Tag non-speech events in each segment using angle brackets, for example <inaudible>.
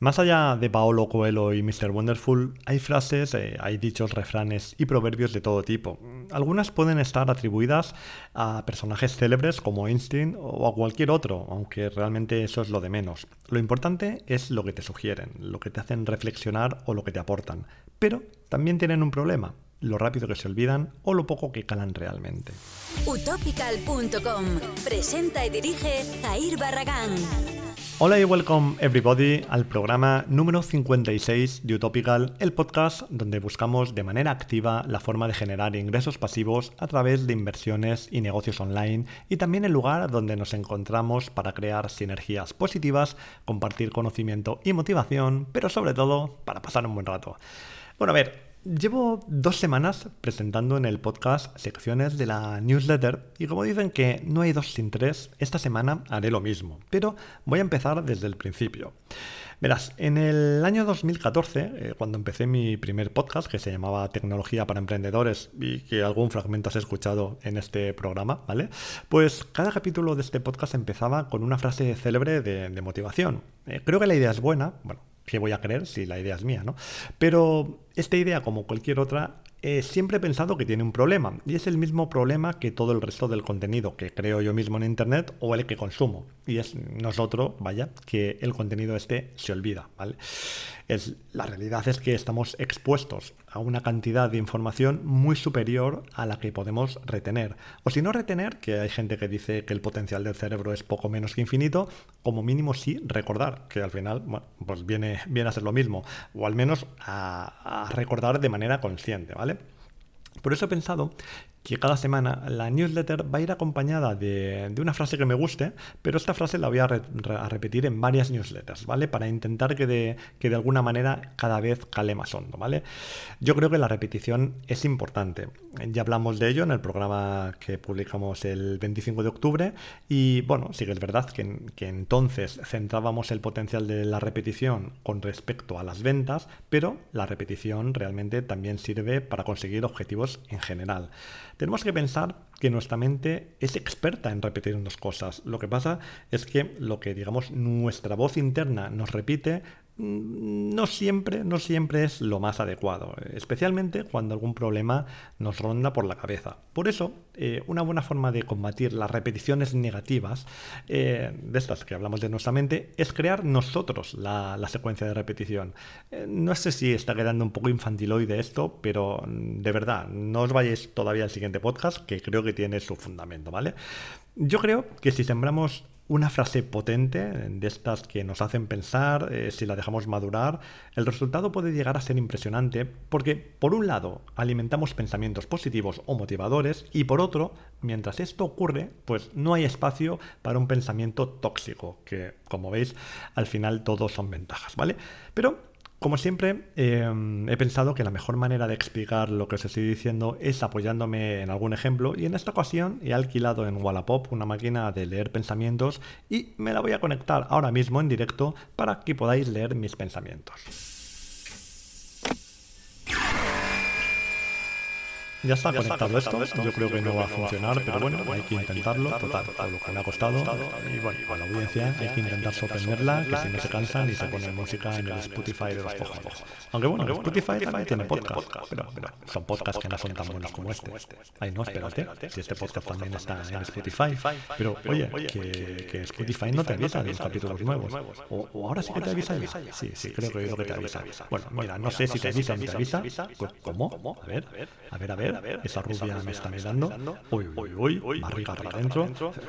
Más allá de Paolo Coelho y Mr. Wonderful, hay frases, eh, hay dichos, refranes y proverbios de todo tipo. Algunas pueden estar atribuidas a personajes célebres como Einstein o a cualquier otro, aunque realmente eso es lo de menos. Lo importante es lo que te sugieren, lo que te hacen reflexionar o lo que te aportan. Pero también tienen un problema, lo rápido que se olvidan o lo poco que calan realmente. Utopical.com presenta y dirige Jair Barragán. Hola y welcome everybody al programa número 56 de Utopical, el podcast donde buscamos de manera activa la forma de generar ingresos pasivos a través de inversiones y negocios online y también el lugar donde nos encontramos para crear sinergias positivas, compartir conocimiento y motivación, pero sobre todo para pasar un buen rato. Bueno, a ver, Llevo dos semanas presentando en el podcast secciones de la newsletter y como dicen que no hay dos sin tres, esta semana haré lo mismo, pero voy a empezar desde el principio. Verás, en el año 2014, eh, cuando empecé mi primer podcast, que se llamaba Tecnología para Emprendedores y que algún fragmento has escuchado en este programa, ¿vale? Pues cada capítulo de este podcast empezaba con una frase célebre de, motivación. Eh, creo que la idea es buena, bueno, ¿qué voy a creer si la idea es mía, no? Pero esta idea, como cualquier otra, eh, siempre he pensado que tiene un problema, y es el mismo problema que todo el resto del contenido que creo yo mismo en Internet o el que consumo. Y es nosotros, vaya, que el contenido este se olvida, ¿vale? Es, la realidad es que estamos expuestos a una cantidad de información muy superior a la que podemos retener. O si no retener, que hay gente que dice que el potencial del cerebro es poco menos que infinito, como mínimo sí recordar, que al final pues viene, viene a ser lo mismo, o al menos a recordar de manera consciente, ¿vale? Por eso he pensado que cada semana la newsletter va a ir acompañada de, una frase que me guste, pero esta frase la voy a, repetir en varias newsletters, ¿vale? Para intentar que de, que de alguna manera cada vez cale más hondo, ¿vale? Yo creo que la repetición es importante. Ya hablamos de ello en el programa que publicamos el 25 de octubre y bueno, sí que es verdad que, que entonces centrábamos el potencial de la repetición con respecto a las ventas, pero la repetición realmente también sirve para conseguir objetivos en general. Tenemos que pensar que nuestra mente es experta en repetirnos cosas. Lo que pasa es que lo que, digamos, nuestra voz interna nos repite no siempre, no siempre es lo más adecuado, especialmente cuando algún problema nos ronda por la cabeza. Por eso, eh, una buena forma de combatir las repeticiones negativas, eh, de estas que hablamos de nuestra mente, es crear nosotros la, secuencia de repetición. Eh, no sé si está quedando un poco infantiloide esto, pero mm, de verdad, no os vayáis todavía al siguiente podcast, que creo que tiene su fundamento, ¿vale? Yo creo que si sembramos una frase potente, de estas que nos hacen pensar, eh, si la dejamos madurar, el resultado puede llegar a ser impresionante porque, por un lado, alimentamos pensamientos positivos o motivadores y, por otro, mientras esto ocurre, pues no hay espacio para un pensamiento tóxico, que, como veis, al final todos son ventajas, ¿vale? Pero como siempre, em, he pensado que la mejor manera de explicar lo que os estoy diciendo es apoyándome en algún ejemplo y en esta ocasión he alquilado en Wallapop una máquina de leer pensamientos y me la voy a conectar ahora mismo en directo para que podáis leer mis pensamientos. Ya está, conectado, esto. Yo creo que no va a funcionar, pero bueno, hay que intentarlo. Total, todo lo que me ha costado. Y bueno, a la audiencia hay que intentar sorprenderla, que si no se cansan y se pone música en el Spotify de los cojones. Aunque bueno, Spotify también tiene podcast, pero, son podcasts que no son tan buenos como este. Ay, no, espérate, si este podcast también está en Spotify. Pero oye, que, Spotify no te avisa de los capítulos nuevos. O, ahora sí que te avisa Sí, sí, creo que es lo que te avisa. Bueno, mira, no sé si te avisa o no te avisa. ¿Cómo? A ver, a ver, a ver esa rubia me está mirando. Uy, uy, uy, barriga para adentro.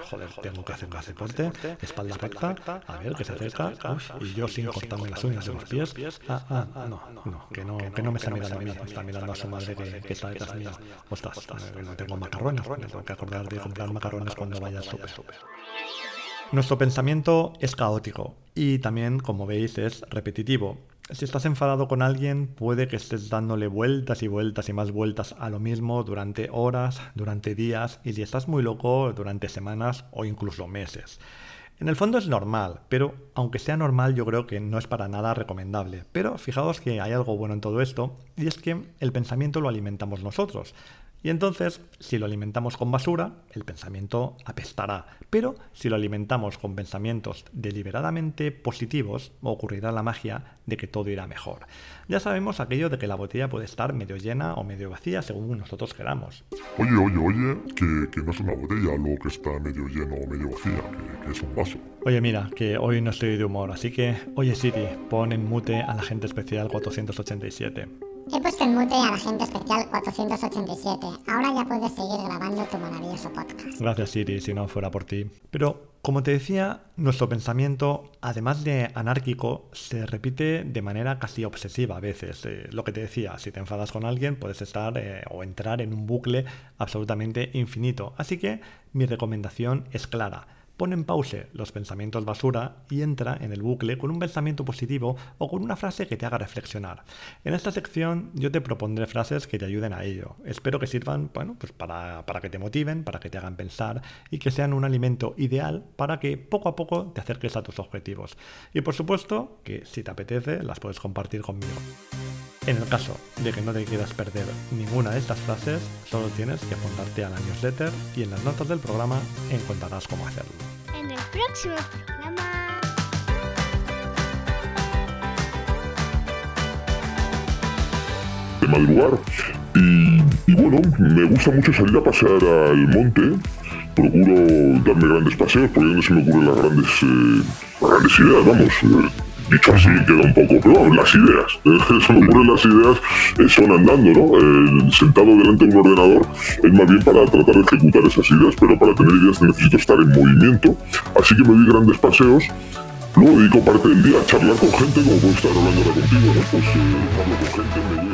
Joder, tengo que hacer más deporte. Espalda recta. A ver, que se acerca. y yo sin cortarme las uñas de los pies. Ah, ah, ah, no, no, que no, que no me está mirando a mí. Está mirando a su madre que, está detrás mío. Ostras, no tengo macarrones. Me tengo que acordar de comprar macarrones cuando vaya al súper. Nuestro pensamiento es caótico y también, como veis, es repetitivo. Si estás enfadado con alguien, puede que estés dándole vueltas y vueltas y más vueltas a lo mismo durante horas, durante días y si estás muy loco, durante semanas o incluso meses. En el fondo es normal, pero aunque sea normal yo creo que no es para nada recomendable. Pero fijaos que hay algo bueno en todo esto y es que el pensamiento lo alimentamos nosotros. Y entonces, si lo alimentamos con basura, el pensamiento apestará. Pero si lo alimentamos con pensamientos deliberadamente positivos, ocurrirá la magia de que todo irá mejor. Ya sabemos aquello de que la botella puede estar medio llena o medio vacía según nosotros queramos. Oye, oye, oye, que, no es una botella lo que está medio lleno o medio vacía, que, que es un vaso. Oye, mira, que hoy no estoy de humor, así que, oye Siri, pon en mute a la gente especial 487. He puesto en mute a la gente especial 487. Ahora ya puedes seguir grabando tu maravilloso podcast. Gracias Siri, si no fuera por ti. Pero, como te decía, nuestro pensamiento, además de anárquico, se repite de manera casi obsesiva a veces. Eh, lo que te decía, si te enfadas con alguien, puedes estar eh, o entrar en un bucle absolutamente infinito. Así que mi recomendación es clara Pon en pause los pensamientos basura y entra en el bucle con un pensamiento positivo o con una frase que te haga reflexionar. En esta sección yo te propondré frases que te ayuden a ello. Espero que sirvan bueno, pues para, para que te motiven, para que te hagan pensar y que sean un alimento ideal para que poco a poco te acerques a tus objetivos. Y por supuesto que si te apetece las puedes compartir conmigo. En el caso de que no te quieras perder ninguna de estas frases, solo tienes que apuntarte a la newsletter y en las notas del programa encontrarás cómo hacerlo. En el próximo programa... De madrugar. Y, bueno, me gusta mucho salir a pasear al monte. Procuro darme grandes paseos porque no se me ocurren las grandes, eh, grandes ideas, vamos. Eh, dicho así queda un poco, pero las ideas, <laughs> se me ocurren las ideas eh, son andando, ¿no? sentado delante de un ordenador es más bien para tratar de ejecutar esas ideas, pero para tener ideas necesito estar en movimiento, así que me doy grandes paseos. Luego dedico parte del día a charlar con gente, como puedo estar hablando ahora contigo. Pues conocer